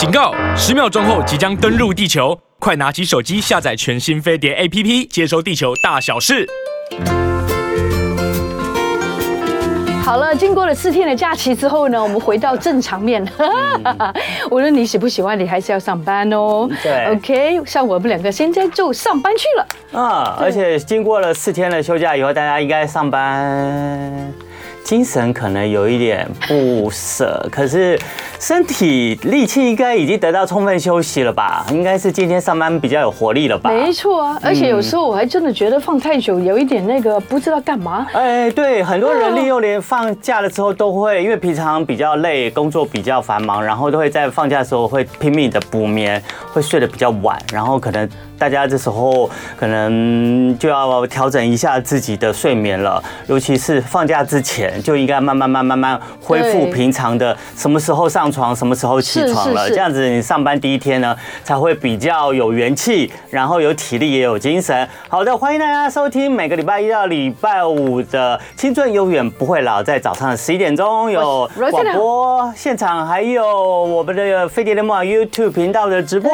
警告！十秒钟后即将登陆地球，快拿起手机下载全新飞碟 APP，接收地球大小事。好了，经过了四天的假期之后呢，我们回到正常面。嗯、无论你喜不喜欢，你还是要上班哦。对，OK，像我们两个现在就上班去了。啊，而且经过了四天的休假以后，大家应该上班。精神可能有一点不舍，可是身体力气应该已经得到充分休息了吧？应该是今天上班比较有活力了吧？没错啊，而且有时候我还真的觉得放太久有一点那个不知道干嘛。哎，对，很多人利用连放假的时候都会，因为平常比较累，工作比较繁忙，然后都会在放假的时候会拼命的补眠，会睡得比较晚，然后可能。大家这时候可能就要调整一下自己的睡眠了，尤其是放假之前就应该慢慢慢慢慢恢复平常的什么时候上床，什么时候起床了，这样子你上班第一天呢才会比较有元气，然后有体力也有精神。好的，欢迎大家收听每个礼拜一到礼拜五的《青春永远不会老》，在早上十一点钟有广播现场，还有我们的飞碟联播网 YouTube 频道的直播。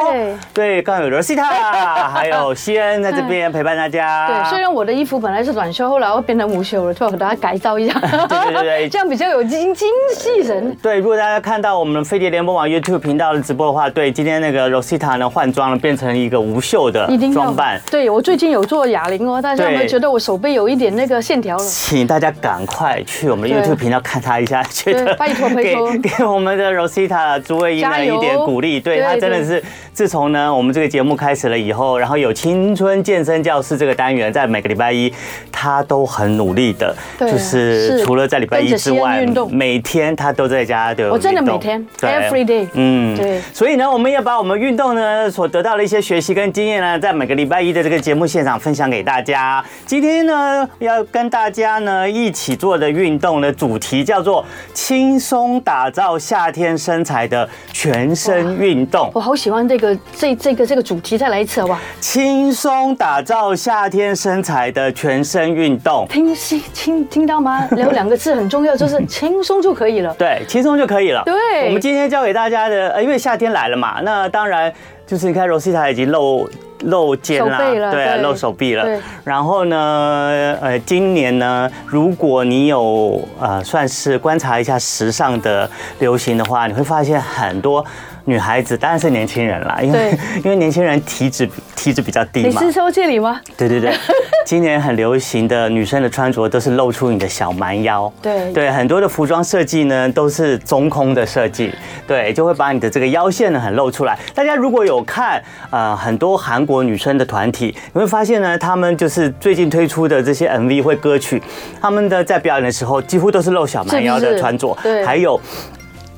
对，刚有 Rosita。还有西恩在这边陪伴大家。对，虽然我的衣服本来是短袖，后来我变成无袖了，就要给大家改造一下。对对对，这样比较有精精气神。对，如果大家看到我们飞碟联播网 YouTube 频道的直播的话，对，今天那个 Rosita 呢换装了，变成一个无袖的装扮。对，我最近有做哑铃哦，大家有没有觉得我手背有一点那个线条了？请大家赶快去我们 YouTube 频道看他一下，觉得拜托拜托，给我们的 Rosita 朱魏英呢一点鼓励。对，他真的是自从呢我们这个节目开始了以后。然后有青春健身教室这个单元，在每个礼拜一，他都很努力的，就是除了在礼拜一之外，每天他都在家的。我真的每天，every day，嗯，对。所以呢，我们要把我们运动呢所得到的一些学习跟经验呢，在每个礼拜一的这个节目现场分享给大家。今天呢，要跟大家呢一起做的运动的主题叫做轻松打造夏天身材的全身运动。我好喜欢这个这这个这个主题，再来一次轻松打造夏天身材的全身运动，听听听听到吗？有两个字很重要，就是 轻松就可以了。对，轻松就可以了。对，我们今天教给大家的，呃，因为夏天来了嘛，那当然就是你看 Rosita 已经露露肩啦，了对，对露手臂了。对然后呢，呃，今年呢，如果你有呃，算是观察一下时尚的流行的话，你会发现很多。女孩子当然是年轻人啦，因为 因为年轻人体脂体脂比较低嘛。你是说这里吗？对对对，今年很流行的女生的穿着都是露出你的小蛮腰。对对，很多的服装设计呢都是中空的设计，对，就会把你的这个腰线呢很露出来。大家如果有看呃很多韩国女生的团体，你会发现呢，他们就是最近推出的这些 MV 或歌曲，他们的在表演的时候几乎都是露小蛮腰的穿着，对，还有。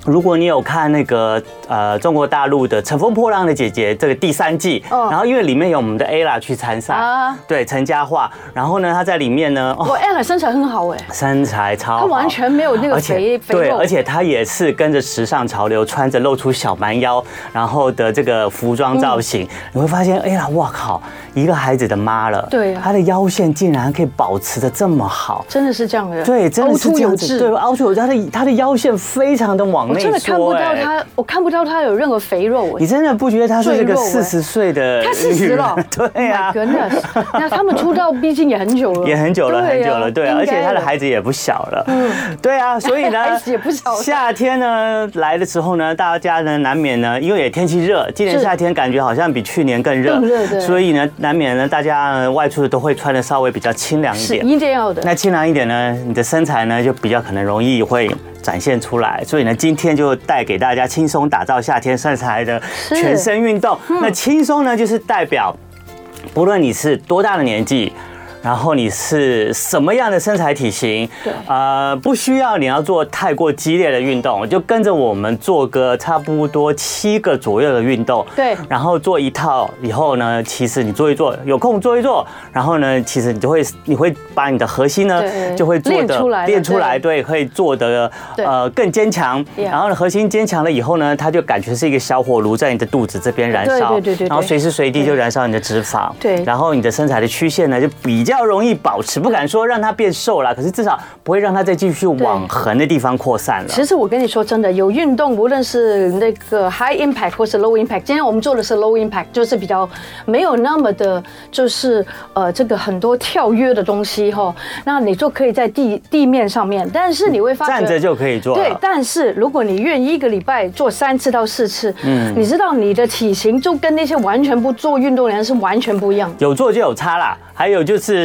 如果你有看那个呃中国大陆的《乘风破浪的姐姐》这个第三季，然后因为里面有我们的 Ella 去参赛，对陈嘉桦，然后呢她在里面呢，哦。Ella 身材很好哎，身材超好，她完全没有那个肥肥对，而且她也是跟着时尚潮流，穿着露出小蛮腰，然后的这个服装造型，你会发现 Ella 哇靠，一个孩子的妈了，对，她的腰线竟然可以保持的这么好，真的是这样的，对，真的是这样子，对，凹凸有致，她的她的腰线非常的往内。我真的看不到她，我看不到他有任何肥肉。你真的不觉得他是一个四十岁的？他四十了，对呀。真的，那他们出道毕竟也很久了，也很久了，很久了，对。而且他的孩子也不小了，嗯，对啊。所以呢，孩子也不小。夏天呢来的时候呢，大家呢难免呢，因为也天气热，今年夏天感觉好像比去年更热。所以呢，难免呢，大家外出的都会穿的稍微比较清凉一点，一定要的。那清凉一点呢，你的身材呢就比较可能容易会。展现出来，所以呢，今天就带给大家轻松打造夏天身材的全身运动。那轻松呢，就是代表，不论你是多大的年纪。然后你是什么样的身材体型？对，呃，不需要你要做太过激烈的运动，就跟着我们做个差不多七个左右的运动。对，然后做一套以后呢，其实你做一做，有空做一做，然后呢，其实你就会你会把你的核心呢就会做的练出来，练出来，对，可以做的呃更坚强。然后呢，核心坚强了以后呢，它就感觉是一个小火炉在你的肚子这边燃烧，对对对，然后随时随地就燃烧你的脂肪。对，然后你的身材的曲线呢就比。较容易保持，不敢说让它变瘦了，可是至少不会让它再继续往横的地方扩散了。其实我跟你说真的，有运动，无论是那个 high impact 或是 low impact，今天我们做的是 low impact，就是比较没有那么的，就是呃这个很多跳跃的东西哈。那你就可以在地地面上面，但是你会发现站着就可以做。对，但是如果你愿意一个礼拜做三次到四次，嗯，你知道你的体型就跟那些完全不做运动的人是完全不一样。有做就有差啦。还有就是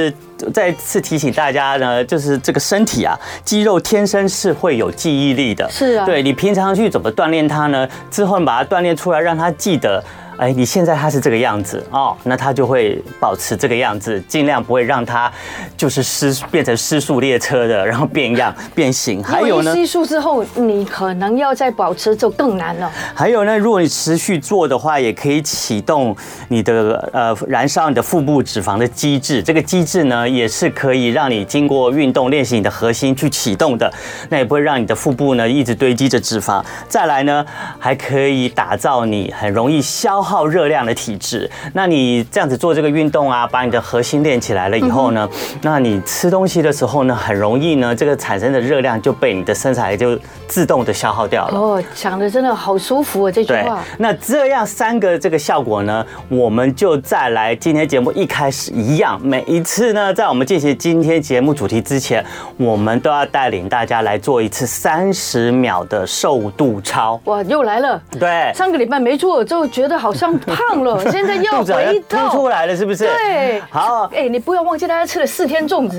再次提醒大家呢，就是这个身体啊，肌肉天生是会有记忆力的。是啊，对，你平常去怎么锻炼它呢？之后你把它锻炼出来，让它记得。哎，你现在它是这个样子哦，那它就会保持这个样子，尽量不会让它就是失变成失速列车的，然后变样 变形。还有呢，失速之后你可能要再保持就更难了。还有呢，如果你持续做的话，也可以启动你的呃燃烧你的腹部脂肪的机制。这个机制呢，也是可以让你经过运动练习你的核心去启动的，那也不会让你的腹部呢一直堆积着脂肪。再来呢，还可以打造你很容易消耗热量的体质，那你这样子做这个运动啊，把你的核心练起来了以后呢，那你吃东西的时候呢，很容易呢，这个产生的热量就被你的身材就自动的消耗掉了。哦，讲的真的好舒服啊，这句话。那这样三个这个效果呢，我们就再来今天节目一开始一样，每一次呢，在我们进行今天节目主题之前，我们都要带领大家来做一次三十秒的瘦肚操。哇，又来了。对，上个礼拜没做，就觉得好像。胖了，现在又 回到出来了，是不是？对，好，哎，你不要忘记大家吃了四天粽子。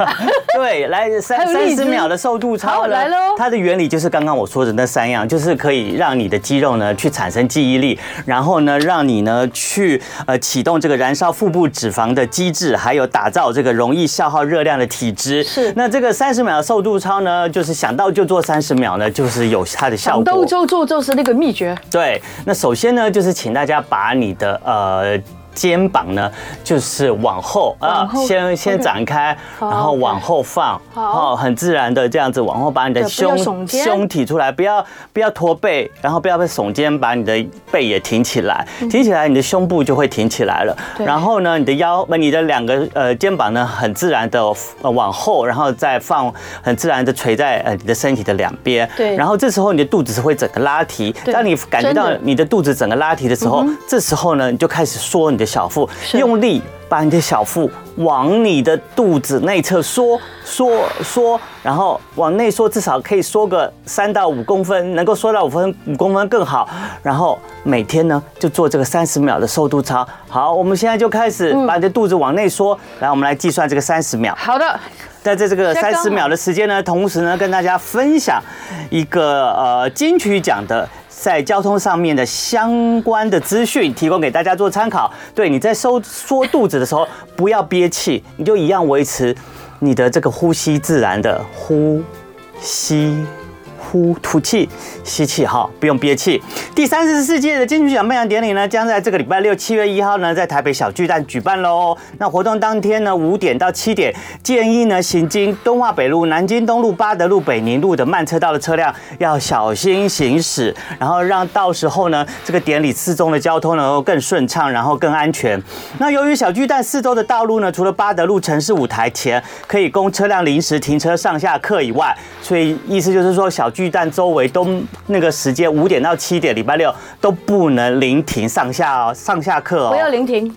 对，来三三十秒的瘦肚操来喽。它的原理就是刚刚我说的那三样，就是可以让你的肌肉呢去产生记忆力，然后呢让你呢去呃启动这个燃烧腹部脂肪的机制，还有打造这个容易消耗热量的体质。是。那这个三十秒的瘦肚操呢，就是想到就做三十秒呢，就是有它的效果。想到就做就是那个秘诀。对，那首先呢，就是请大家。把你的呃。肩膀呢，就是往后啊，先先展开，然后往后放，好，很自然的这样子往后把你的胸胸提出来，不要不要驼背，然后不要被耸肩，把你的背也挺起来，挺起来，你的胸部就会挺起来了。然后呢，你的腰，你的两个呃肩膀呢，很自然的呃往后，然后再放，很自然的垂在呃你的身体的两边。对。然后这时候你的肚子是会整个拉提，当你感觉到你的肚子整个拉提的时候，这时候呢，你就开始缩你的。小腹用力把你的小腹往你的肚子内侧缩缩缩，然后往内缩，至少可以缩个三到五公分，能够缩到五分五公分更好。然后每天呢就做这个三十秒的瘦肚操。好，我们现在就开始把你的肚子往内缩。来，我们来计算这个三十秒。好的，在这这个三十秒的时间呢，同时呢跟大家分享一个呃金曲奖的。在交通上面的相关的资讯提供给大家做参考。对，你在收缩肚子的时候，不要憋气，你就一样维持你的这个呼吸自然的呼吸。呼吐气，吸气，哈，不用憋气。第三十四届的金曲奖颁奖典礼呢，将在这个礼拜六七月一号呢，在台北小巨蛋举办喽。那活动当天呢，五点到七点，建议呢行经敦化北路、南京东路、八德路、北宁路的慢车道的车辆要小心行驶，然后让到时候呢，这个典礼四周的交通能够更顺畅，然后更安全。那由于小巨蛋四周的道路呢，除了八德路城市舞台前可以供车辆临时停车上下客以外，所以意思就是说小。巨蛋周围都那个时间五点到七点，礼拜六都不能临停上下哦，上下课哦，不要临停。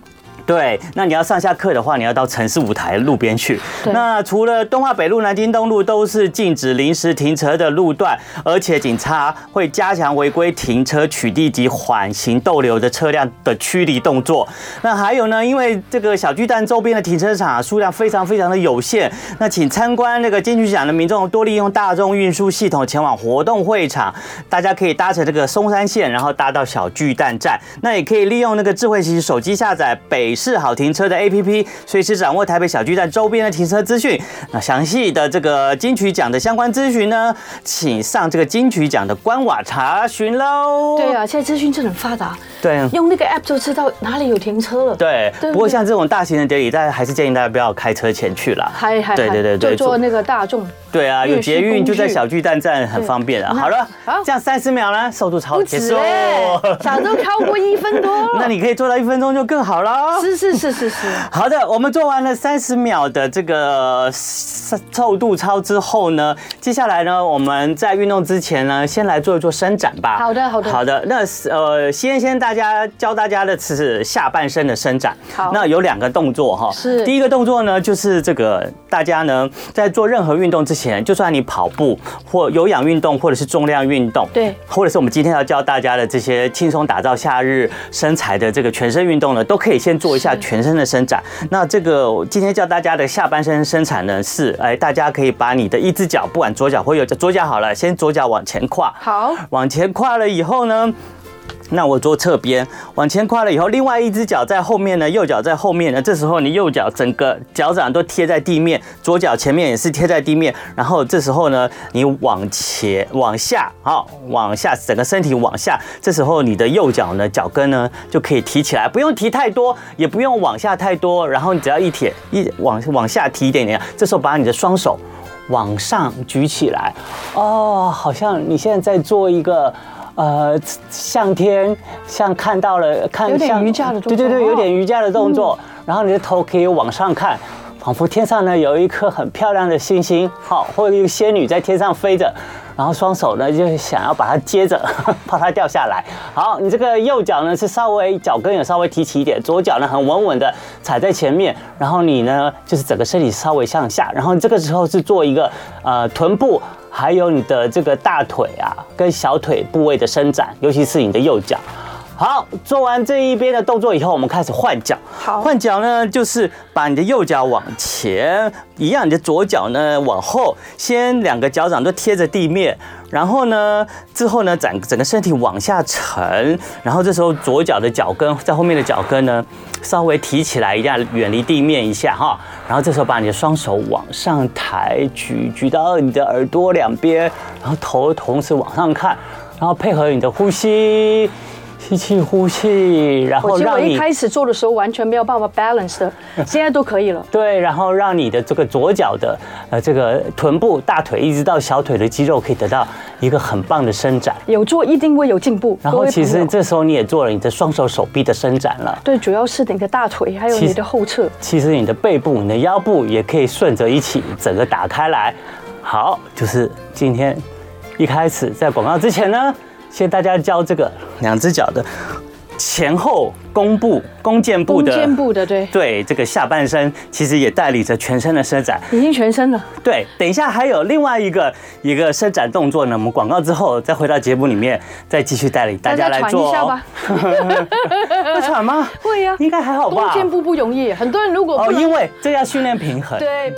对，那你要上下课的话，你要到城市舞台路边去。那除了东华北路、南京东路都是禁止临时停车的路段，而且警察会加强违规停车取缔及缓行逗留的车辆的驱离动作。那还有呢，因为这个小巨蛋周边的停车场数量非常非常的有限，那请参观那个金曲奖的民众多利用大众运输系统前往活动会场。大家可以搭乘这个松山线，然后搭到小巨蛋站。那也可以利用那个智慧型手机下载北。是好停车的 APP，随时掌握台北小巨蛋周边的停车资讯。那详细的这个金曲奖的相关资讯呢，请上这个金曲奖的官网查询喽。对啊，现在资讯真的很发达。对，用那个 app 就知道哪里有停车了。对，对不过像这种大型的典礼，大家还是建议大家不要开车前去啦。还还对对对对，就坐那个大众。对啊，有捷运就在小巨蛋站，很方便啊。好了，好，这样三十秒呢，速度超结束，早都超过一分多。那你可以做到一分钟就更好了。是是是是是。好的，我们做完了三十秒的这个瘦度操之后呢，接下来呢，我们在运动之前呢，先来做一做伸展吧。好的好的好的。那呃，先先大家教大家的是下半身的伸展。好。那有两个动作哈。是。第一个动作呢，就是这个大家呢在做任何运动之前，就算你跑步或有氧运动，或者是重量运动，对，或者是我们今天要教大家的这些轻松打造夏日身材的这个全身运动呢，都可以先做一下全身的伸展。那这个今天教大家的下半身伸展呢，是哎，大家可以把你的一只脚，不管左脚或右脚，左脚好了，先左脚往前跨，好，往前跨了以后呢。那我做侧边往前跨了以后，另外一只脚在后面呢，右脚在后面呢。这时候你右脚整个脚掌都贴在地面，左脚前面也是贴在地面。然后这时候呢，你往前往下，好，往下，整个身体往下。这时候你的右脚呢，脚跟呢就可以提起来，不用提太多，也不用往下太多。然后你只要一贴一往往下提一点点，这时候把你的双手往上举起来。哦，好像你现在在做一个。呃，向天，像看到了，看有点瑜伽的动作，对对对，有点瑜伽的动作。然后你的头可以往上看，仿佛天上呢有一颗很漂亮的星星，好，或者一个仙女在天上飞着。然后双手呢就想要把它接着，怕它掉下来。好，你这个右脚呢是稍微脚跟有稍微提起一点，左脚呢很稳稳的踩在前面。然后你呢就是整个身体稍微向下，然后这个时候是做一个呃臀部。还有你的这个大腿啊，跟小腿部位的伸展，尤其是你的右脚。好，做完这一边的动作以后，我们开始换脚。好，换脚呢，就是把你的右脚往前，一样，你的左脚呢往后，先两个脚掌都贴着地面，然后呢，之后呢，整整个身体往下沉，然后这时候左脚的脚跟在后面的脚跟呢，稍微提起来一下，远离地面一下哈，然后这时候把你的双手往上抬举，举到你的耳朵两边，然后头同时往上看，然后配合你的呼吸。吸气，呼气，然后让你我一开始做的时候完全没有办法 balance 的，现在都可以了。对，然后让你的这个左脚的呃这个臀部、大腿一直到小腿的肌肉可以得到一个很棒的伸展。有做一定会有进步。然后其实这时候你也做了你的双手手臂的伸展了。对，主要是你的大腿还有你的后侧。其实你的背部、你的腰部也可以顺着一起整个打开来。好，就是今天一开始在广告之前呢。先大家教这个两只脚的前后弓步、弓箭步的，弓箭步的，对对，这个下半身其实也代理着全身的伸展，已经全身了。对，等一下还有另外一个一个伸展动作呢，我们广告之后再回到节目里面，再继续带领大家来做。大家喘一下吧。会喘吗？会呀，应该还好吧。弓箭步不容易，很多人如果哦，因为这要训练平衡。对。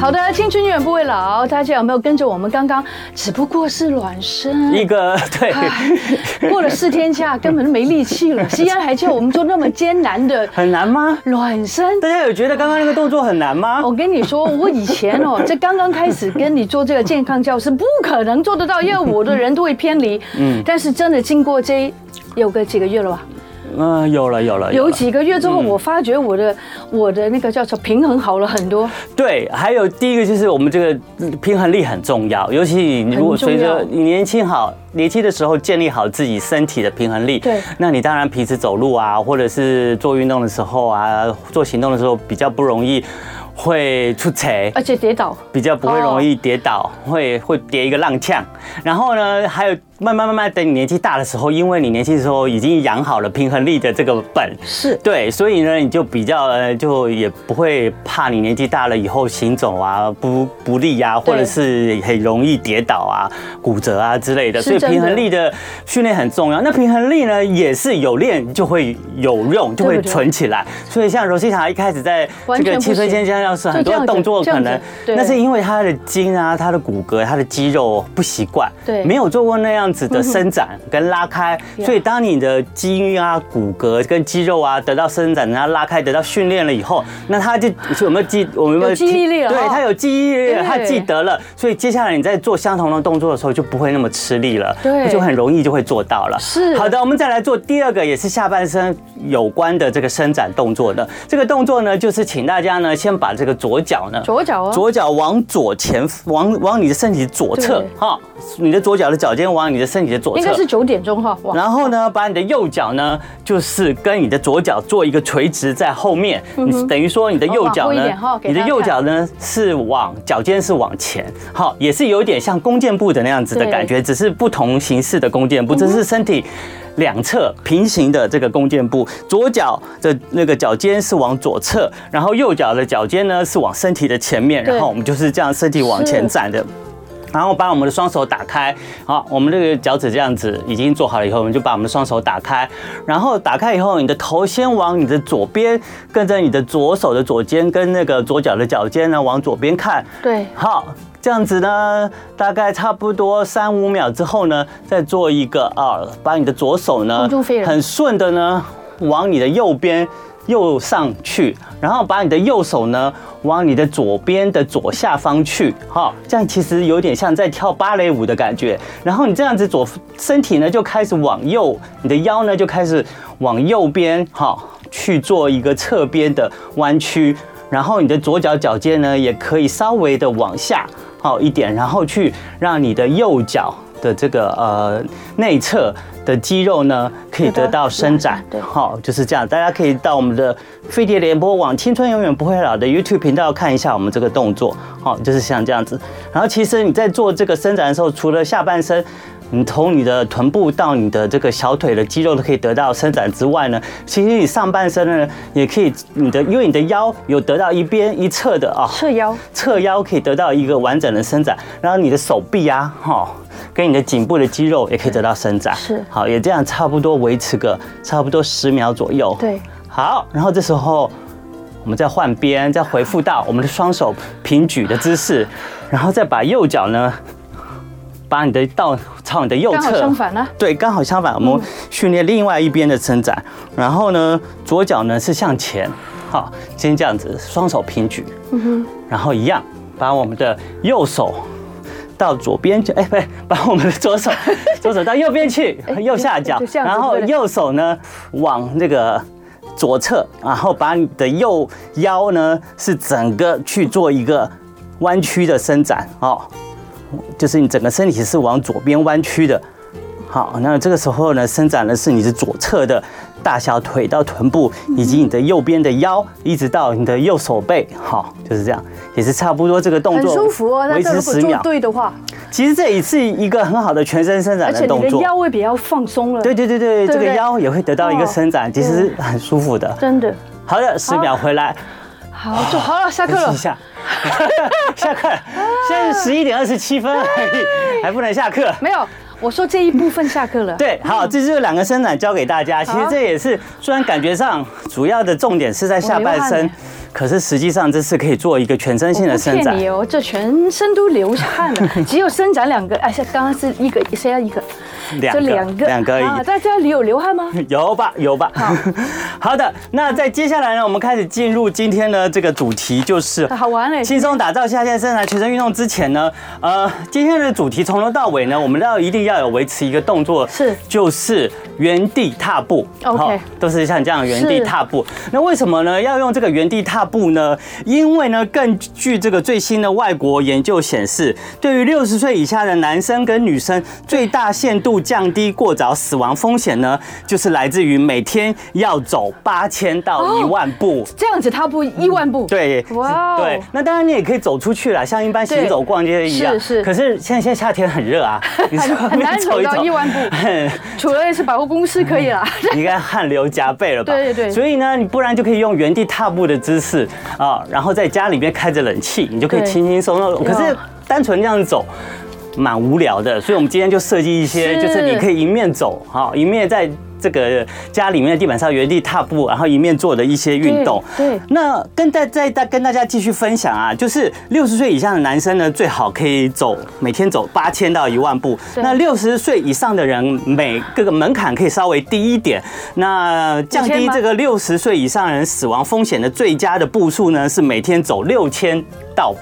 好的，青春永远不会老。大家有没有跟着我们刚刚？只不过是暖身，一个 对。过了四天假，根本就没力气了。西安还叫我们做那么艰难的，很难吗？暖身，大家有觉得刚刚那个动作很难吗？我跟你说，我以前哦，这刚刚开始跟你做这个健康教室，不可能做得到，因为我的人都会偏离。嗯，但是真的经过这有个几个月了吧？嗯，有了有了，有几个月之后，我发觉我的我的那个叫做平衡好了很多。对，还有第一个就是我们这个平衡力很重要，尤其你如果随着你年轻好年轻的时候建立好自己身体的平衡力，对，那你当然平时走路啊，或者是做运动的时候啊，做行动的时候比较不容易。会出错，而且跌倒比较不会容易跌倒，会会跌一个踉跄。然后呢，还有慢慢慢慢等你年纪大的时候，因为你年轻的时候已经养好了平衡力的这个本，是。对，所以呢，你就比较呃，就也不会怕你年纪大了以后行走啊不不利啊，或者是很容易跌倒啊、骨折啊之类的。所以平衡力的训练很重要。那平衡力呢，也是有练就会有用，就会存起来。所以像罗西塔一开始在这个青春健将样是很多动作可能，那是因为他的筋啊、他的骨骼、他的肌肉不习惯，对，没有做过那样子的伸展跟拉开，所以当你的筋啊、骨骼跟肌肉啊得到伸展、然后拉开、得到训练了以后，那他就有没有记？我们有没有记忆力了？对，他有记忆力了，他记得了，所以接下来你在做相同的动作的时候就不会那么吃力了，对，就很容易就会做到了。是好的，我们再来做第二个，也是下半身有关的这个伸展动作的。这个动作呢，就是请大家呢先把这个左脚呢，左脚左脚往左前，往往你的身体左侧哈，你的左脚的脚尖往你的身体的左侧，应该是九点钟哈。然后呢，把你的右脚呢，就是跟你的左脚做一个垂直在后面，你等于说你的右脚呢，你的右脚呢是往脚尖是往前，好，也是有点像弓箭步的那样子的感觉，只是不同形式的弓箭步，这是身体。两侧平行的这个弓箭步，左脚的那个脚尖是往左侧，然后右脚的脚尖呢是往身体的前面，然后我们就是这样身体往前站的，然后把我们的双手打开，好，我们这个脚趾这样子已经做好了以后，我们就把我们的双手打开，然后打开以后，你的头先往你的左边，跟着你的左手的左肩跟那个左脚的脚尖呢往左边看，对，好。这样子呢，大概差不多三五秒之后呢，再做一个啊，把你的左手呢，很顺的呢，往你的右边右上去，然后把你的右手呢，往你的左边的左下方去，哈，这样其实有点像在跳芭蕾舞的感觉。然后你这样子左身体呢就开始往右，你的腰呢就开始往右边，哈，去做一个侧边的弯曲，然后你的左脚脚尖呢也可以稍微的往下。好一点，然后去让你的右脚的这个呃内侧的肌肉呢，可以得到伸展。对，好，就是这样。大家可以到我们的飞碟联播网“青春永远不会老”的 YouTube 频道看一下我们这个动作。好，就是像这样子。然后其实你在做这个伸展的时候，除了下半身。你从你的臀部到你的这个小腿的肌肉都可以得到伸展之外呢，其实你上半身呢也可以，你的因为你的腰有得到一边一侧的啊，侧腰，侧腰可以得到一个完整的伸展，然后你的手臂啊，哈，跟你的颈部的肌肉也可以得到伸展，是，好，也这样差不多维持个差不多十秒左右，对，好，然后这时候我们再换边，再回复到我们的双手平举的姿势，然后再把右脚呢。把你的倒朝你的右侧，刚好相反呢？对，刚好相反。我们训练另外一边的伸展，然后呢，左脚呢是向前，好，先这样子，双手平举，嗯哼，然后一样，把我们的右手到左边去，哎，不对，把我们的左手，左手到右边去，右下角，然后右手呢往那个左侧，然后把你的右腰呢是整个去做一个弯曲的伸展，哦。就是你整个身体是往左边弯曲的，好，那这个时候呢，伸展的是你的左侧的大小腿到臀部，以及你的右边的腰，一直到你的右手背，好，就是这样，也是差不多这个动作，很舒服哦，维持十秒。对的话，其实这也是一个很好的全身伸展的动作，而且你的腰会比较放松了。对对对对，这个腰也会得到一个伸展，其实很舒服的。真的。好的，十秒回来。好，就好了，下课了。下课，现在是十一点二十七分而已，还不能下课。没有，我说这一部分下课了。对，好，这就是两个伸展教给大家。其实这也是，虽然感觉上主要的重点是在下半身。可是实际上这是可以做一个全身性的伸展。你哦，这全身都流汗了，只有伸展两个。哎，刚刚是一个，谁要一个？两个，两个，两个而已。大家里有流汗吗？有吧，有吧。好，好的。那在接下来呢，我们开始进入今天的这个主题，就是好玩嘞。轻松打造下线伸展全身运动之前呢，呃，今天的主题从头到尾呢，我们要一定要有维持一个动作，是，就是原地踏步。OK，都是像这样原地踏步。那为什么呢？要用这个原地踏步呢？因为呢，根据这个最新的外国研究显示，对于六十岁以下的男生跟女生，最大限度降低过早死亡风险呢，就是来自于每天要走八千到一万步。这样子踏步一万步，对，哇，对。那当然你也可以走出去了，像一般行走逛街一样。是是。可是现在现在夏天很热啊，你很难走到一万步。除了是百货公司可以了，应该汗流浃背了吧？对对对。所以呢，你不然就可以用原地踏步的姿势。啊，然后在家里面开着冷气，你就可以轻轻松松。可是单纯这样子走，蛮无聊的，所以我们今天就设计一些，就是你可以迎面走，哈，迎面在。这个家里面的地板上原地踏步，然后一面做的一些运动。对，那跟大再大跟大家继续分享啊，就是六十岁以上的男生呢，最好可以走每天走八千到一万步。那六十岁以上的人，每个个门槛可以稍微低一点。那降低这个六十岁以上人死亡风险的最佳的步数呢，是每天走六千到。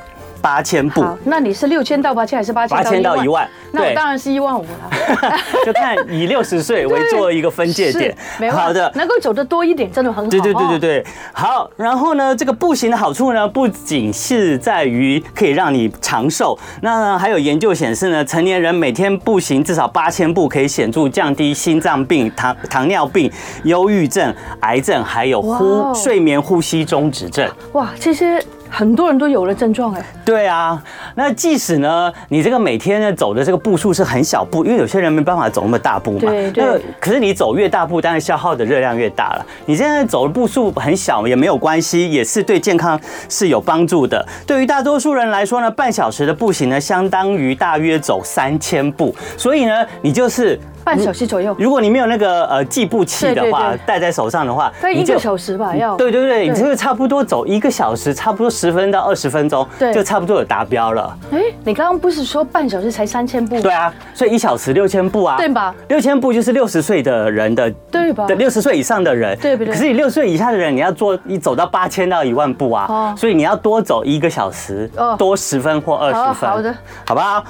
八千步，那你是六千到八千还是八千？八千到一万，那我当然是一万五了。就看以六十岁为做一个分界点。好的，能够走得多一点，真的很好。对对对对对，好。然后呢，这个步行的好处呢，不仅是在于可以让你长寿，那还有研究显示呢，成年人每天步行至少八千步，可以显著降低心脏病、糖糖尿病、忧郁症、癌症，还有呼睡眠呼吸中止症。哇，这些。很多人都有了症状哎，对啊，那即使呢，你这个每天呢走的这个步数是很小步，因为有些人没办法走那么大步嘛。对对。可是你走越大步，当然消耗的热量越大了。你现在走的步数很小也没有关系，也是对健康是有帮助的。对于大多数人来说呢，半小时的步行呢，相当于大约走三千步。所以呢，你就是。半小时左右。如果你没有那个呃计步器的话，戴在手上的话，一个小时吧，要。对对对，你就差不多走一个小时，差不多十分到二十分钟，对，就差不多有达标了。哎，你刚刚不是说半小时才三千步？对啊，所以一小时六千步啊，对吧？六千步就是六十岁的人的，对吧？六十岁以上的人，对不对？可是你六十岁以下的人，你要做你走到八千到一万步啊，所以你要多走一个小时，多十分或二十分，好的，好不好？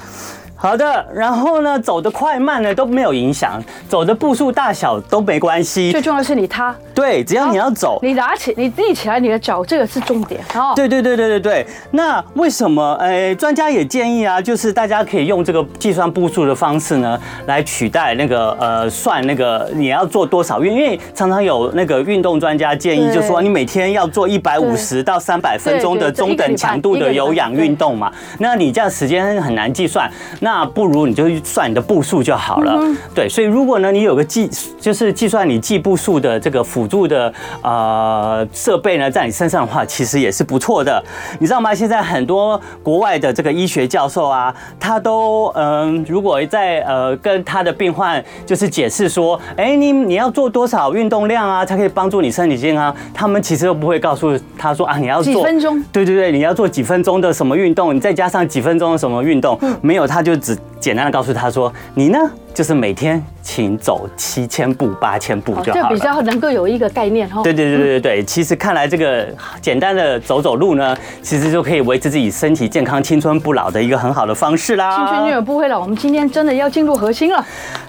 好的，然后呢，走的快慢呢都没有影响，走的步数大小都没关系，最重要的是你踏。对，只要你要走，你拿起你立起来你的脚，这个是重点哦。对对对对对对。那为什么？哎，专家也建议啊，就是大家可以用这个计算步数的方式呢，来取代那个呃算那个你要做多少运，因为常常有那个运动专家建议，就是说你每天要做一百五十到三百分钟的中等强度的有氧运动嘛，那你这样时间很难计算。那不如你就算你的步数就好了。对，所以如果呢，你有个计，就是计算你计步数的这个辅助的呃设备呢，在你身上的话，其实也是不错的。你知道吗？现在很多国外的这个医学教授啊，他都嗯，如果在呃跟他的病患就是解释说，哎，你你要做多少运动量啊，才可以帮助你身体健康？他们其实都不会告诉他说啊，你要做几分钟？对对对，你要做几分钟的什么运动？你再加上几分钟的什么运动？没有，他就。只简单的告诉他说：“你呢，就是每天请走七千步、八千步就好了。”这比较能够有一个概念哦。对对对对对，其实看来这个简单的走走路呢，其实就可以维持自己身体健康、青春不老的一个很好的方式啦。青春永远不会老。我们今天真的要进入核心了。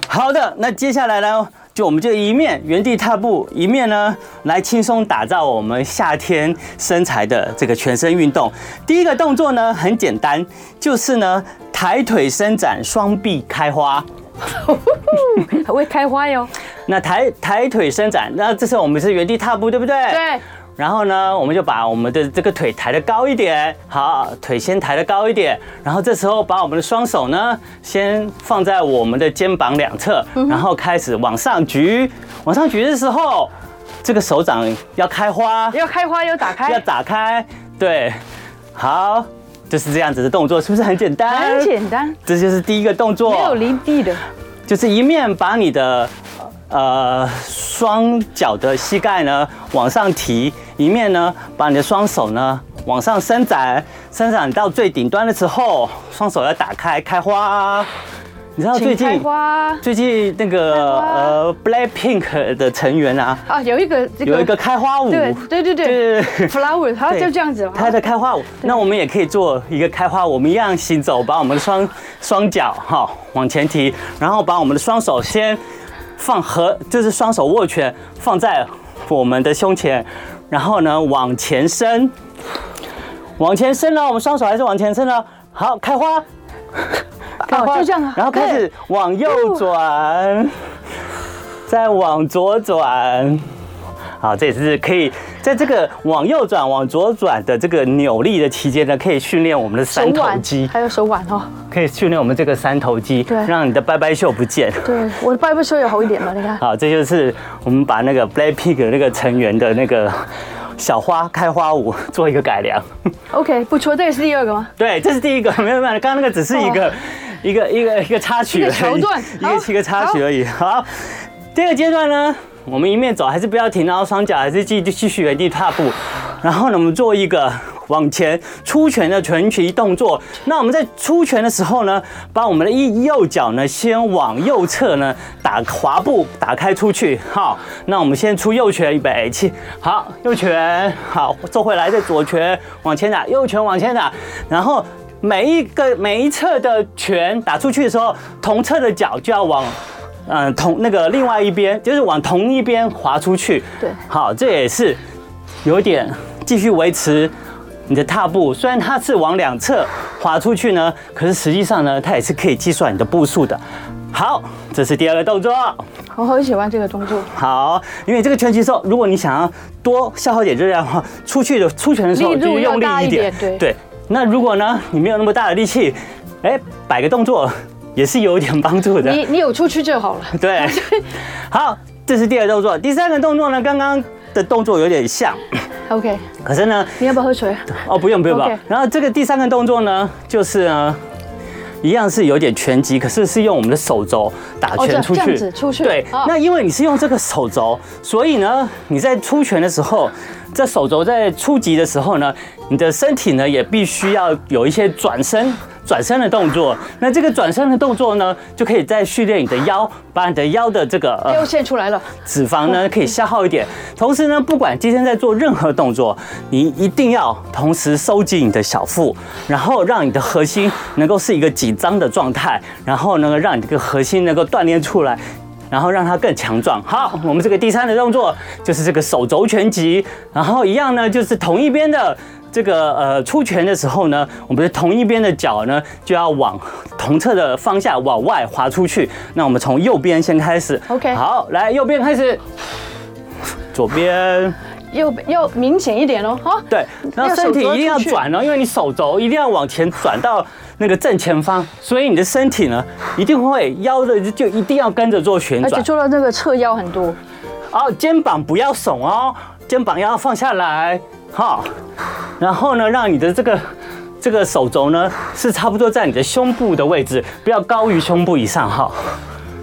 好的，那接下来呢？就我们就一面原地踏步，一面呢来轻松打造我们夏天身材的这个全身运动。第一个动作呢很简单，就是呢抬腿伸展，双臂开花，还 会开花哟。那抬抬腿伸展，那这时候我们是原地踏步，对不对？对。然后呢，我们就把我们的这个腿抬得高一点，好，腿先抬得高一点。然后这时候把我们的双手呢，先放在我们的肩膀两侧，然后开始往上举。往上举的时候，这个手掌要开花，要开花，要打开，要打开。对，好，就是这样子的动作，是不是很简单？很简单。这就是第一个动作，没有离地的，就是一面把你的。呃，双脚的膝盖呢往上提，一面呢把你的双手呢往上伸展，伸展到最顶端的时候，双手要打开开花。你知道最近最近那个呃 Blackpink 的成员啊啊有一个有一个开花舞，对对对对，Flower，他就这样子，他的开花舞。那我们也可以做一个开花，我们一样行走，把我们的双双脚哈往前提，然后把我们的双手先。放合就是双手握拳放在我们的胸前，然后呢往前伸，往前伸了，我们双手还是往前伸了。好，开花，开花，就这样啊。然后开始往右转，再往左转。好，这也是可以在这个往右转、往左转的这个扭力的期间呢，可以训练我们的三头肌，还有手腕哦，可以训练我们这个三头肌，对，让你的拜拜袖不见。对，我的拜拜袖也好一点嘛，你看。好，这就是我们把那个 Blackpink 那个成员的那个小花开花舞做一个改良。OK，不错，这个是第二个吗？对，这是第一个，没有没有，刚刚那个只是一个。一个一个一个插曲一个，桥段，一个一个插曲而已。好，第二个阶段呢，我们一面走，还是不要停，然后双脚还是继继续原地踏步，然后呢，我们做一个。往前出拳的拳击动作。那我们在出拳的时候呢，把我们的右右脚呢先往右侧呢打滑步打开出去。好，那我们先出右拳，预备起。好，右拳好，走回来，再左拳往前打，右拳往前打。然后每一个每一侧的拳打出去的时候，同侧的脚就要往嗯同那个另外一边，就是往同一边滑出去。对，好，这也是有点继续维持。你的踏步虽然它是往两侧滑出去呢，可是实际上呢，它也是可以计算你的步数的。好，这是第二个动作。我很喜欢这个动作。好，因为这个拳击手，如果你想要多消耗点热量的话，出去的出拳的时候就用力一点。对对。那如果呢，你没有那么大的力气，哎，摆个动作也是有一点帮助的。你你有出去就好了。对。好，这是第二个动作。第三个动作呢，刚刚的动作有点像。OK，可是呢，你要不要喝水？哦，不用不用不用。然后这个第三个动作呢，就是呢，一样是有点拳击，可是是用我们的手肘打拳出去。哦、这样子出去。对，哦、那因为你是用这个手肘，所以呢，你在出拳的时候，这手肘在出击的时候呢，你的身体呢也必须要有一些转身。转身的动作，那这个转身的动作呢，就可以在训练你的腰，把你的腰的这个腰线出来了，脂肪呢可以消耗一点。同时呢，不管今天在做任何动作，你一定要同时收紧你的小腹，然后让你的核心能够是一个紧张的状态，然后呢，让你这个核心能够锻炼出来，然后让它更强壮。好，我们这个第三的动作就是这个手肘拳击，然后一样呢，就是同一边的。这个呃出拳的时候呢，我们的同一边的脚呢就要往同侧的方向往外滑出去。那我们从右边先开始。OK，好，来右边开始，左边，右要明显一点哦。好，对，然后身体一定要转哦，因为你手肘一定要往前转到那个正前方，所以你的身体呢一定会腰的就一定要跟着做旋转，而且做到这个侧腰很多。哦，肩膀不要耸哦，肩膀要放下来。好。然后呢，让你的这个这个手肘呢是差不多在你的胸部的位置，不要高于胸部以上哈。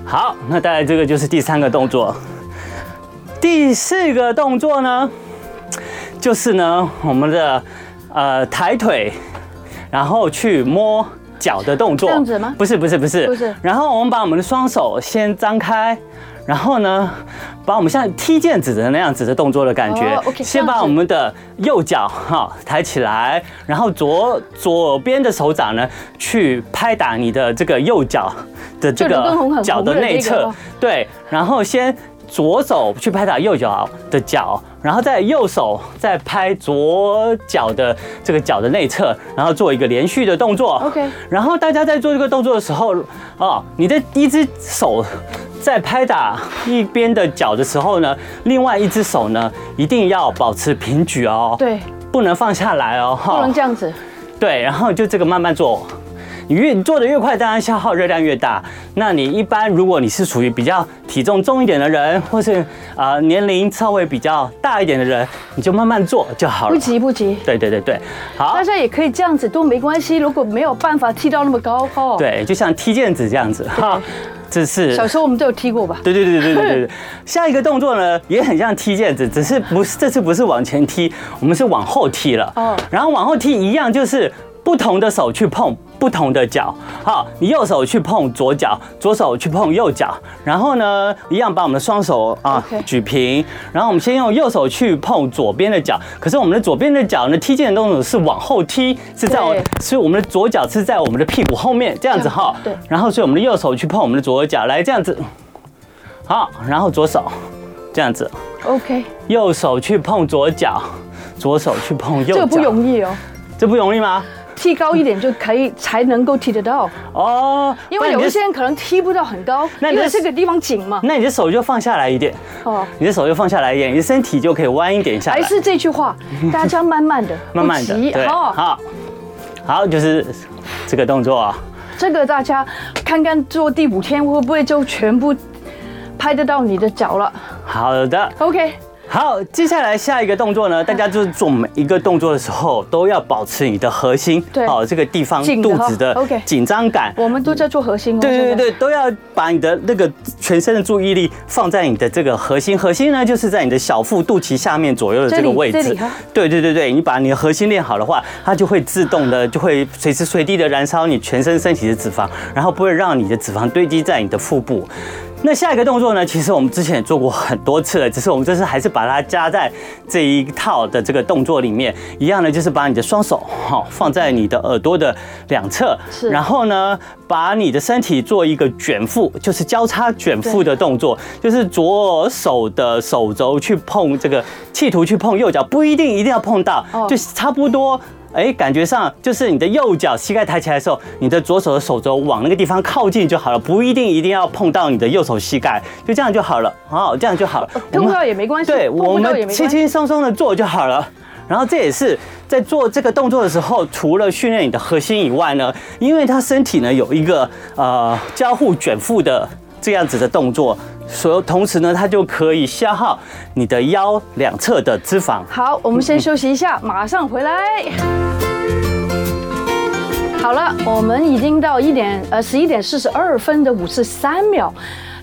好，那大概这个就是第三个动作。第四个动作呢，就是呢我们的呃抬腿，然后去摸脚的动作。这样子吗？不是不是不是。不是。然后我们把我们的双手先张开。然后呢，把我们像踢毽子的那样子的动作的感觉，oh, okay, 先把我们的右脚哈抬起来，然后左左边的手掌呢去拍打你的这个右脚的这个脚的内侧，对，然后先左手去拍打右脚的脚，然后再右手再拍左脚的这个脚的内侧，然后做一个连续的动作。OK，然后大家在做这个动作的时候，哦，你的一只手。在拍打一边的脚的时候呢，另外一只手呢一定要保持平举哦，对，不能放下来哦，不能这样子。对，然后就这个慢慢做，你越你做的越快，当然消耗热量越大。那你一般如果你是属于比较体重重一点的人，或是啊年龄稍微比较大一点的人，你就慢慢做就好了，不急不急。对对对对，好，大家也可以这样子都没关系。如果没有办法踢到那么高哦，对，就像踢毽子这样子哈。这是小时候我们都有踢过吧？对对对对对对对。下一个动作呢，也很像踢毽子，只是不是这次不是往前踢，我们是往后踢了。哦。然后往后踢一样，就是不同的手去碰不同的脚。好，你右手去碰左脚，左手去碰右脚。然后呢，一样把我们的双手啊举平。然后我们先用右手去碰左边的脚，可是我们的左边的脚呢，踢毽的动作是往后踢，是在，所以我们的左脚是在我们的屁股后面这样子哈。对。然后所以我们的右手去碰我们的左脚，来这样子。好，然后左手这样子。OK。右手去碰左脚，左手去碰右脚。这不容易哦。这不容易吗？踢高一点就可以，才能够踢得到哦。因为有一些人可能踢不到很高，那因为这个地方紧嘛。那你的手就放下来一点哦，你的手就放下来一点，你的身体就可以弯一点下来。还是这句话，大家慢慢的，慢慢的，对，好，好，就是这个动作啊。这个大家看看做第五天会不会就全部拍得到你的脚了？好的，OK。好，接下来下一个动作呢，大家就是做每一个动作的时候，都要保持你的核心，对，好，这个地方肚子的紧张感。我们都在做核心哦。对对对，都要把你的那个全身的注意力放在你的这个核心，核心呢就是在你的小腹、肚脐下面左右的这个位置。对对对对，你把你的核心练好的话，它就会自动的就会随时随地的燃烧你全身身体的脂肪，然后不会让你的脂肪堆积在你的腹部。那下一个动作呢？其实我们之前也做过很多次了，只是我们这次还是把它加在这一套的这个动作里面。一样呢，就是把你的双手哈放在你的耳朵的两侧，然后呢，把你的身体做一个卷腹，就是交叉卷腹的动作，就是左手的手肘去碰这个，企图去碰右脚，不一定一定要碰到，就差不多。哎，感觉上就是你的右脚膝盖抬起来的时候，你的左手的手肘往那个地方靠近就好了，不一定一定要碰到你的右手膝盖，就这样就好了。好，这样就好了。碰到也没关系。对，我们轻轻松松的做就好了。然后这也是在做这个动作的时候，除了训练你的核心以外呢，因为他身体呢有一个呃交互卷腹的这样子的动作。所同时呢，它就可以消耗你的腰两侧的脂肪。好，我们先休息一下，马上回来。好了，我们已经到一点呃十一点四十二分的五十三秒。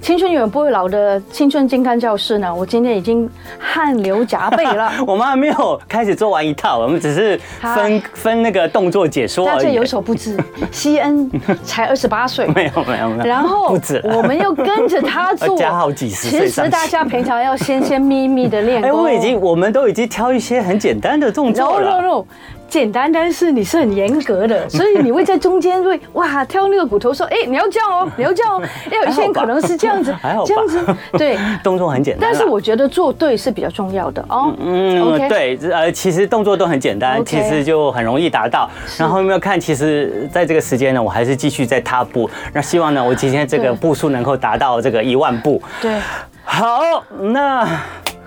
青春永远不会老的青春健康教室呢，我今天已经汗流浃背了。我们还没有开始做完一套，我们只是分分那个动作解说而已。大家有所不知，西恩才二十八岁，没有没有没有。然后不止，我们又跟着他做，加好几十岁。其实大家平常要先先秘密的练功。哎，我已经，我们都已经挑一些很简单的动作了。No, no, no. 简单，但是你是很严格的，所以你会在中间会哇挑那个骨头说，哎，你要这样哦，你要这样哦。要有些人可能是这样子，还好这样子，对，动作很简单。但是我觉得做对是比较重要的哦。嗯对，呃，其实动作都很简单，其实就很容易达到。然后有没有看？其实在这个时间呢，我还是继续在踏步。那希望呢，我今天这个步数能够达到这个一万步。对，好，那。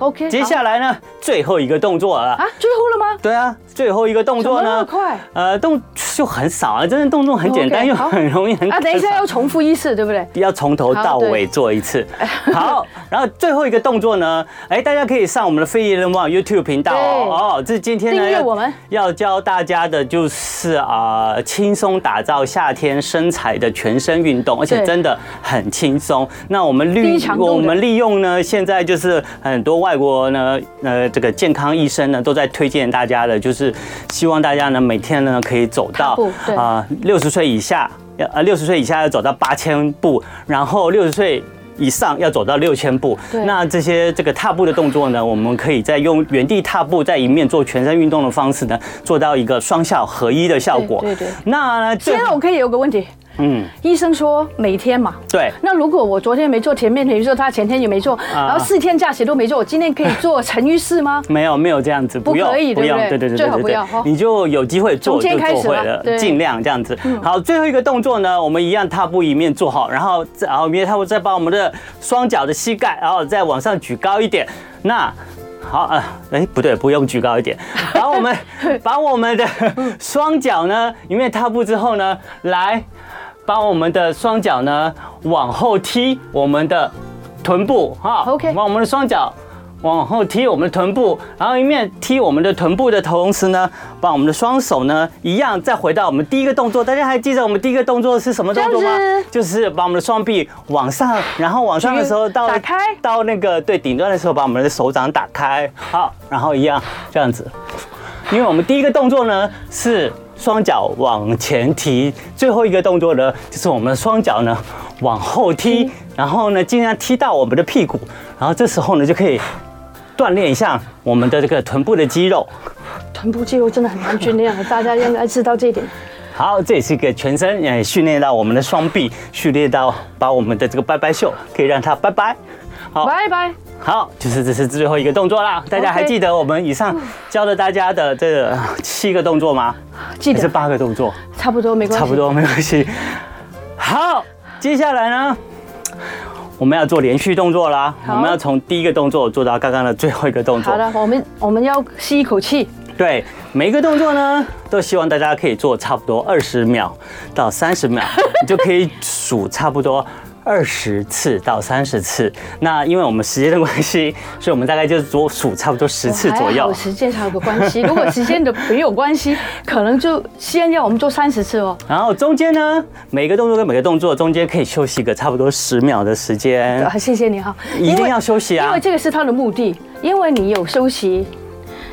OK，接下来呢，最后一个动作了啊，最后了吗？对啊，最后一个动作呢，快，呃，动就很少啊，真的动作很简单又很容易很。啊，等一下要重复一次，对不对？要从头到尾做一次。好，然后最后一个动作呢，哎，大家可以上我们的飞碟联盟网 YouTube 频道哦。哦，这今天呢，我们，要教大家的就是啊，轻松打造夏天身材的全身运动，而且真的很轻松。那我们利我们利用呢，现在就是很多。外国呢，呃，这个健康医生呢都在推荐大家的，就是希望大家呢每天呢可以走到啊六十岁以下，要呃六十岁以下要走到八千步，然后六十岁以上要走到六千步。那这些这个踏步的动作呢，我们可以再用原地踏步，在一面做全身运动的方式呢，做到一个双效合一的效果。对对。那现在我可以有个问题。嗯，医生说每天嘛，对。那如果我昨天没做前面，比如说他前天也没做，然后四天假期都没做，我今天可以做成于四吗？没有，没有这样子，不可以，不用，对对对对，最好不要，你就有机会做就做会了，尽量这样子。好，最后一个动作呢，我们一样踏步一面做好，然后然后面踏步再把我们的双脚的膝盖，然后再往上举高一点。那好啊，哎不对，不用举高一点，把我们把我们的双脚呢，一面踏步之后呢，来。把我们的双脚呢往后踢，我们的臀部哈，OK，把我们的双脚往后踢我们的臀部，然后一面踢我们的臀部的同时呢，把我们的双手呢一样再回到我们第一个动作。大家还记得我们第一个动作是什么动作吗？就是把我们的双臂往上，然后往上的时候到打开到那个对顶端的时候，把我们的手掌打开，好，然后一样这样子，因为我们第一个动作呢是。双脚往前提，最后一个动作呢，就是我们的双脚呢往后踢，然后呢尽量踢到我们的屁股，然后这时候呢就可以锻炼一下我们的这个臀部的肌肉。臀部肌肉真的很难训练啊，大家应该知道这一点。好，这也是一个全身，也训练到我们的双臂，训练到把我们的这个拜拜袖可以让它拜拜。好，拜拜。好，就是这是最后一个动作啦。大家还记得我们以上教了大家的这个七个动作吗？记得。还是八个动作？差不多没关系。差不多没关系。好，接下来呢，我们要做连续动作啦。我们要从第一个动作做到刚刚的最后一个动作。好的，我们我们要吸一口气。对，每一个动作呢，都希望大家可以做差不多二十秒到三十秒，你就可以数差不多。二十次到三十次。那因为我们时间的关系，所以我们大概就是多数差不多十次左右。时间才有个关系，如果时间的没有关系，可能就先要我们做三十次哦。然后中间呢，每个动作跟每个动作中间可以休息个差不多十秒的时间。谢谢你哈，一定要休息啊，因为这个是它的目的，因为你有休息，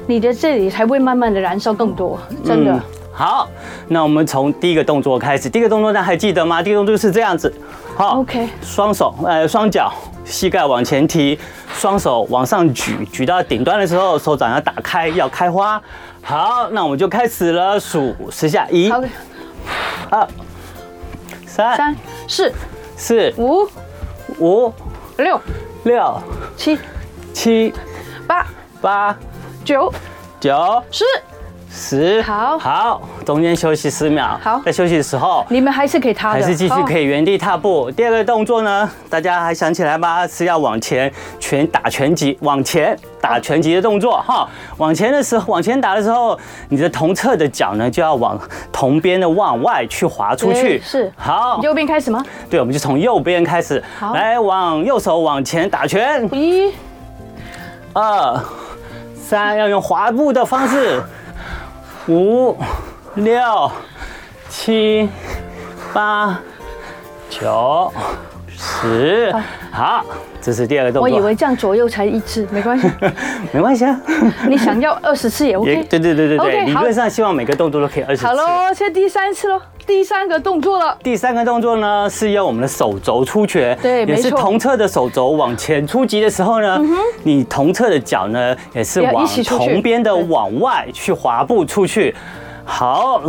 你的这里才会慢慢的燃烧更多，真的。嗯好，那我们从第一个动作开始。第一个动作大家还记得吗？第一个动作是这样子。好，OK。双手，呃，双脚，膝盖往前提，双手往上举，举到顶端的时候，手掌要打开，要开花。好，那我们就开始了，数十下，一、二、三、三、四、四、五、五、六、六、七、七、八、八、九、九、十。十好，好，中间休息十秒。好，在休息的时候，你们还是可以踏的，还是继续可以原地踏步。第二个动作呢，大家还想起来吗？是要往前拳打拳击，往前打拳击的动作哈。往前的时候，往前打的时候，你的同侧的脚呢就要往同边的往外去滑出去。是，好，右边开始吗？对，我们就从右边开始。好，来往右手往前打拳。一、二、三，要用滑步的方式。五、六、七、八、九、十，好，这是第二个动作。我以为这样左右才一次，没关系，没关系啊。你想要二十次也 OK。对对对对对，理论上希望每个动作都可以二十次。好喽，现在第三次喽，第三个动作了。第三个动作呢，是要我们的手肘出拳，对，也是同侧的手肘往前出击的时候呢，你同侧的脚呢，也是往同边的往外去滑步出去。好，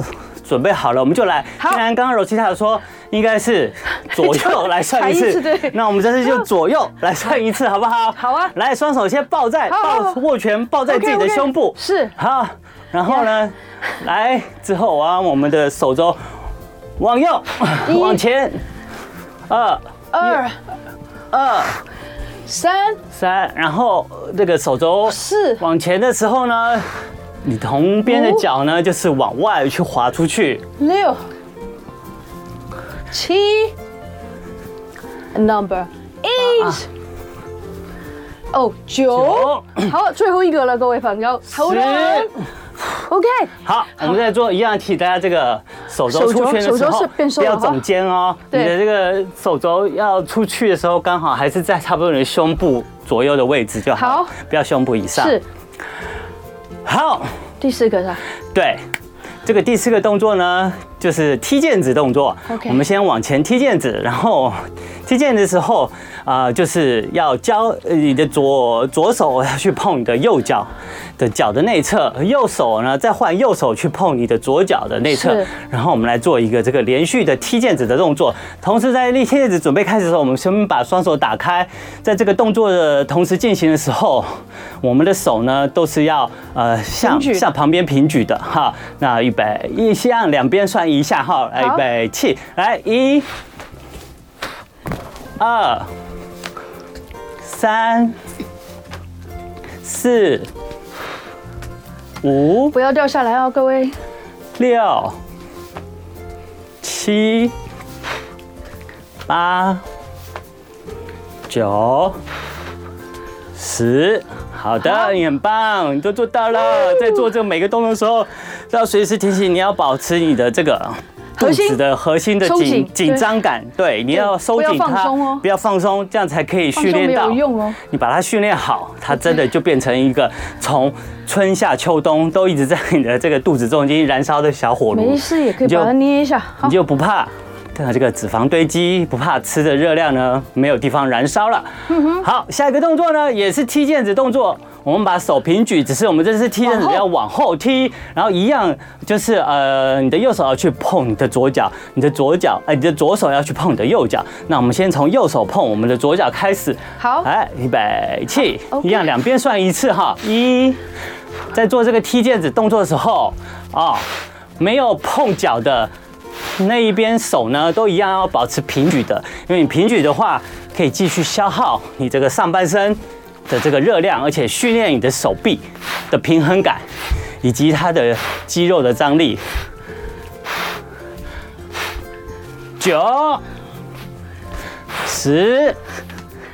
准备好了，我们就来。既然刚刚柔七他有说应该是左右来算 一次，对，那我们这次就左右来算一次，好不好？好啊。来，双手先抱在抱握拳，抱在自己的胸部。是。好，然后呢，来之后啊，我们的手肘往右，往前，二二二三三，然后这个手肘是往前的时候呢。你同边的脚呢，就是往外去滑出去。六、七，Number eight，哦，九，好，最后一个了，各位朋友。十，OK。好，我们在做一样，题大家这个手肘出圈的时候，不要总肩哦。你的这个手肘要出去的时候，刚好还是在差不多你的胸部左右的位置就好，不要胸部以上。是。好，第四个是吧？对，这个第四个动作呢，就是踢毽子动作。我们先往前踢毽子，然后踢毽子的时候，啊、呃，就是要交你的左左手要去碰你的右脚的脚的内侧，右手呢再换右手去碰你的左脚的内侧，然后我们来做一个这个连续的踢毽子的动作。同时在踢毽子准备开始的时候，我们先把双手打开，在这个动作的同时进行的时候，我们的手呢都是要呃向向旁边平举的哈。那预备一向两边算一下哈，来预备起，来一、二、三、四。五，不要掉下来哦，各位。六、七、八、九、十，好的，你很棒，你都做到了。在做这个每个动作的时候，要随时提醒你要保持你的这个。肚子的核心的紧紧张感，对，你要收紧它，不要放松，这样才可以训练到。你把它训练好，它真的就变成一个从春夏秋冬都一直在你的这个肚子中间燃烧的小火炉。没事，也可以把它捏一下，你就不怕这个脂肪堆积，不怕吃的热量呢没有地方燃烧了。好，下一个动作呢也是踢毽子动作。我们把手平举，只是我们这次踢毽子要往后踢，然后一样就是呃，你的右手要去碰你的左脚，你的左脚，哎，你的左手要去碰你的右脚。那我们先从右手碰我们的左脚开始。好，来，预备起，一样两边算一次哈。一，在做这个踢毽子动作的时候啊，没有碰脚的那一边手呢，都一样要保持平举的，因为你平举的话，可以继续消耗你这个上半身。的这个热量，而且训练你的手臂的平衡感，以及它的肌肉的张力。九、十。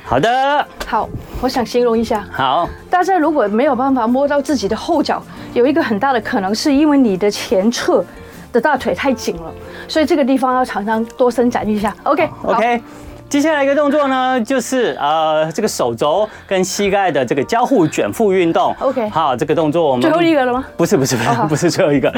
好的，好，我想形容一下。好，大家如果没有办法摸到自己的后脚，有一个很大的可能是因为你的前侧的大腿太紧了，所以这个地方要常常多伸展一下。OK，OK。接下来一个动作呢，就是呃这个手肘跟膝盖的这个交互卷腹运动。OK，好，这个动作我们最后一个了吗？不是不是不是 不是最后一个，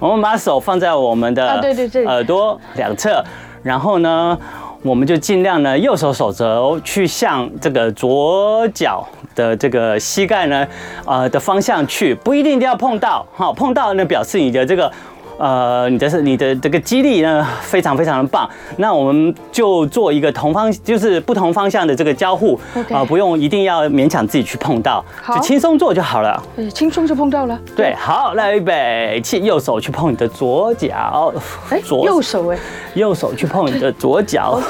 我们把手放在我们的对对对耳朵两侧，然后呢，我们就尽量呢右手手肘去向这个左脚的这个膝盖呢呃的方向去，不一定一定要碰到，好，碰到呢表示你的这个。呃，你的是你的这个肌力呢，非常非常的棒。那我们就做一个同方，就是不同方向的这个交互啊不用一定要勉强自己去碰到，就轻松做就好了。轻松就碰到了。对，好，来预备，起，右手去碰你的左脚，哎，右手哎，右手去碰你的左脚，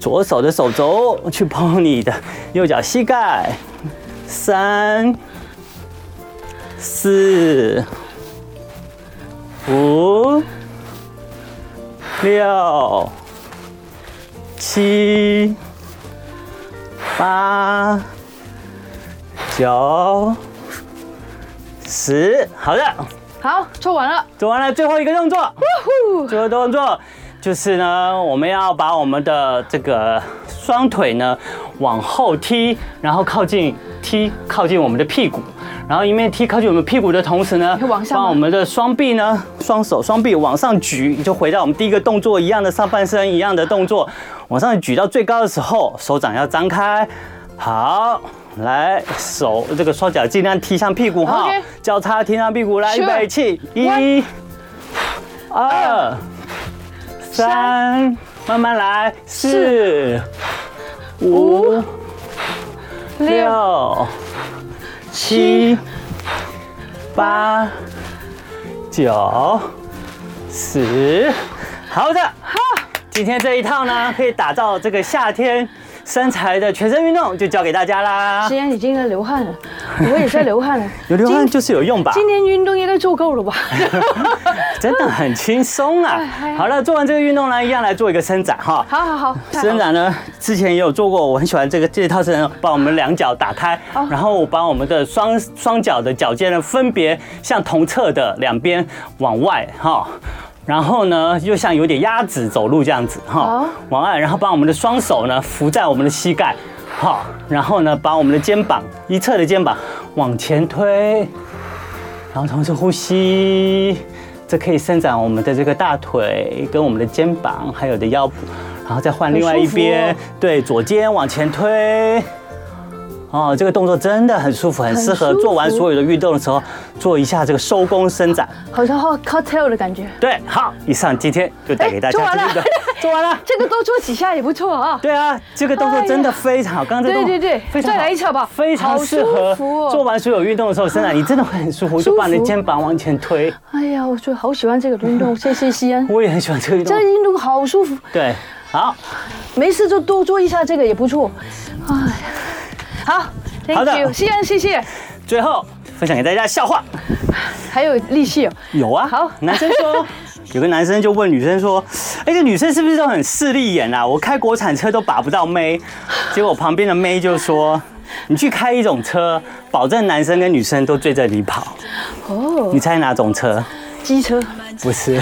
左手的手肘去碰你的右脚膝盖，三、四。五、六、七、八、九、十，好的，好，做完了，做完了，最后一个动作，最后动作就是呢，我们要把我们的这个双腿呢往后踢，然后靠近踢，靠近我们的屁股。然后一面踢靠近我们屁股的同时呢，把我们的双臂呢，双手双臂往上举，就回到我们第一个动作一样的上半身一样的动作，往上举到最高的时候，手掌要张开。好，来手这个双脚尽量踢向屁股哈，交叉踢向屁股来，预备起，一、二、三，慢慢来，四、五、六。七、八、九、十，好的，好，今天这一套呢，可以打造这个夏天身材的全身运动，就交给大家啦。时间已经在流汗了，我也在流汗了，有流汗就是有用吧？今天运动应该做够了吧？真的很轻松啊！好了，做完这个运动呢，一样来做一个伸展哈。好好好，伸展呢，之前也有做过，我很喜欢这个这套伸展，把我们两脚打开，然后我把我们的双双脚的脚尖呢，分别向同侧的两边往外哈，然后呢，又像有点鸭子走路这样子哈，往外，然后把我们的双手呢扶在我们的膝盖，好，然后呢，把我们的肩膀一侧的肩膀往前推，然后同时呼吸。这可以伸展我们的这个大腿，跟我们的肩膀，还有的腰部，然后再换另外一边，对，左肩往前推。哦，这个动作真的很舒服，很适合做完所有的运动的时候做一下这个收工伸展，好像 cocktail 的感觉。对，好，以上今天就带给大家这个，做完了，做完了，这个多 做几下也不错啊。对啊，这个动作真的非常好，刚刚这个对对对，再来一次吧，非常适合做完所有运动的时候伸展，你真的会很舒服，就把你的肩膀往前推。哎呀，我就好喜欢这个运动，谢谢西安，我也很喜欢这个运动，这个运动好舒服。对，好，没事就多做一下这个也不错。哎呀，好。好的，谢谢，谢谢。最后分享给大家笑话，还有利息哦。有啊。好，男生说，有个男生就问女生说：“哎，这女生是不是都很势利眼啊？我开国产车都把不到妹。”结果旁边的妹就说：“你去开一种车，保证男生跟女生都追着你跑。”哦。你猜哪种车？机车？不是。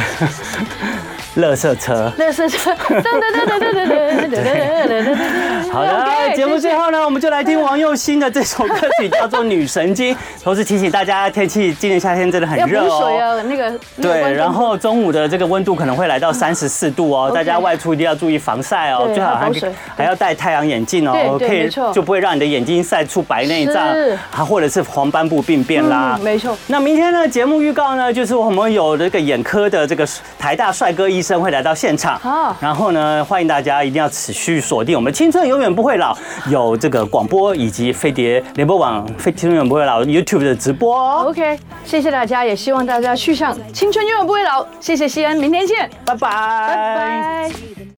垃圾车，乐色车，噔噔噔噔噔噔噔噔噔噔。好的，节目最后呢，我们就来听王佑新的这首歌曲，叫做《女神经》。同时提醒大家，天气今年夏天真的很热哦。水啊，那个。对，然后中午的这个温度可能会来到三十四度哦，大家外出一定要注意防晒哦，最好还还要戴太阳眼镜哦，可以就不会让你的眼睛晒出白内障，啊，或者是黄斑部病变啦。没错。那明天呢，节目预告呢，就是我们有这个眼科的这个台大帅哥医生。会来到现场，好，然后呢，欢迎大家一定要持续锁定我们青春永远不会老，有这个广播以及飞碟联播网飞青春永远不会老 YouTube 的直播。OK，谢谢大家，也希望大家去向青春永远不会老。谢谢西安，明天见，拜拜，拜拜。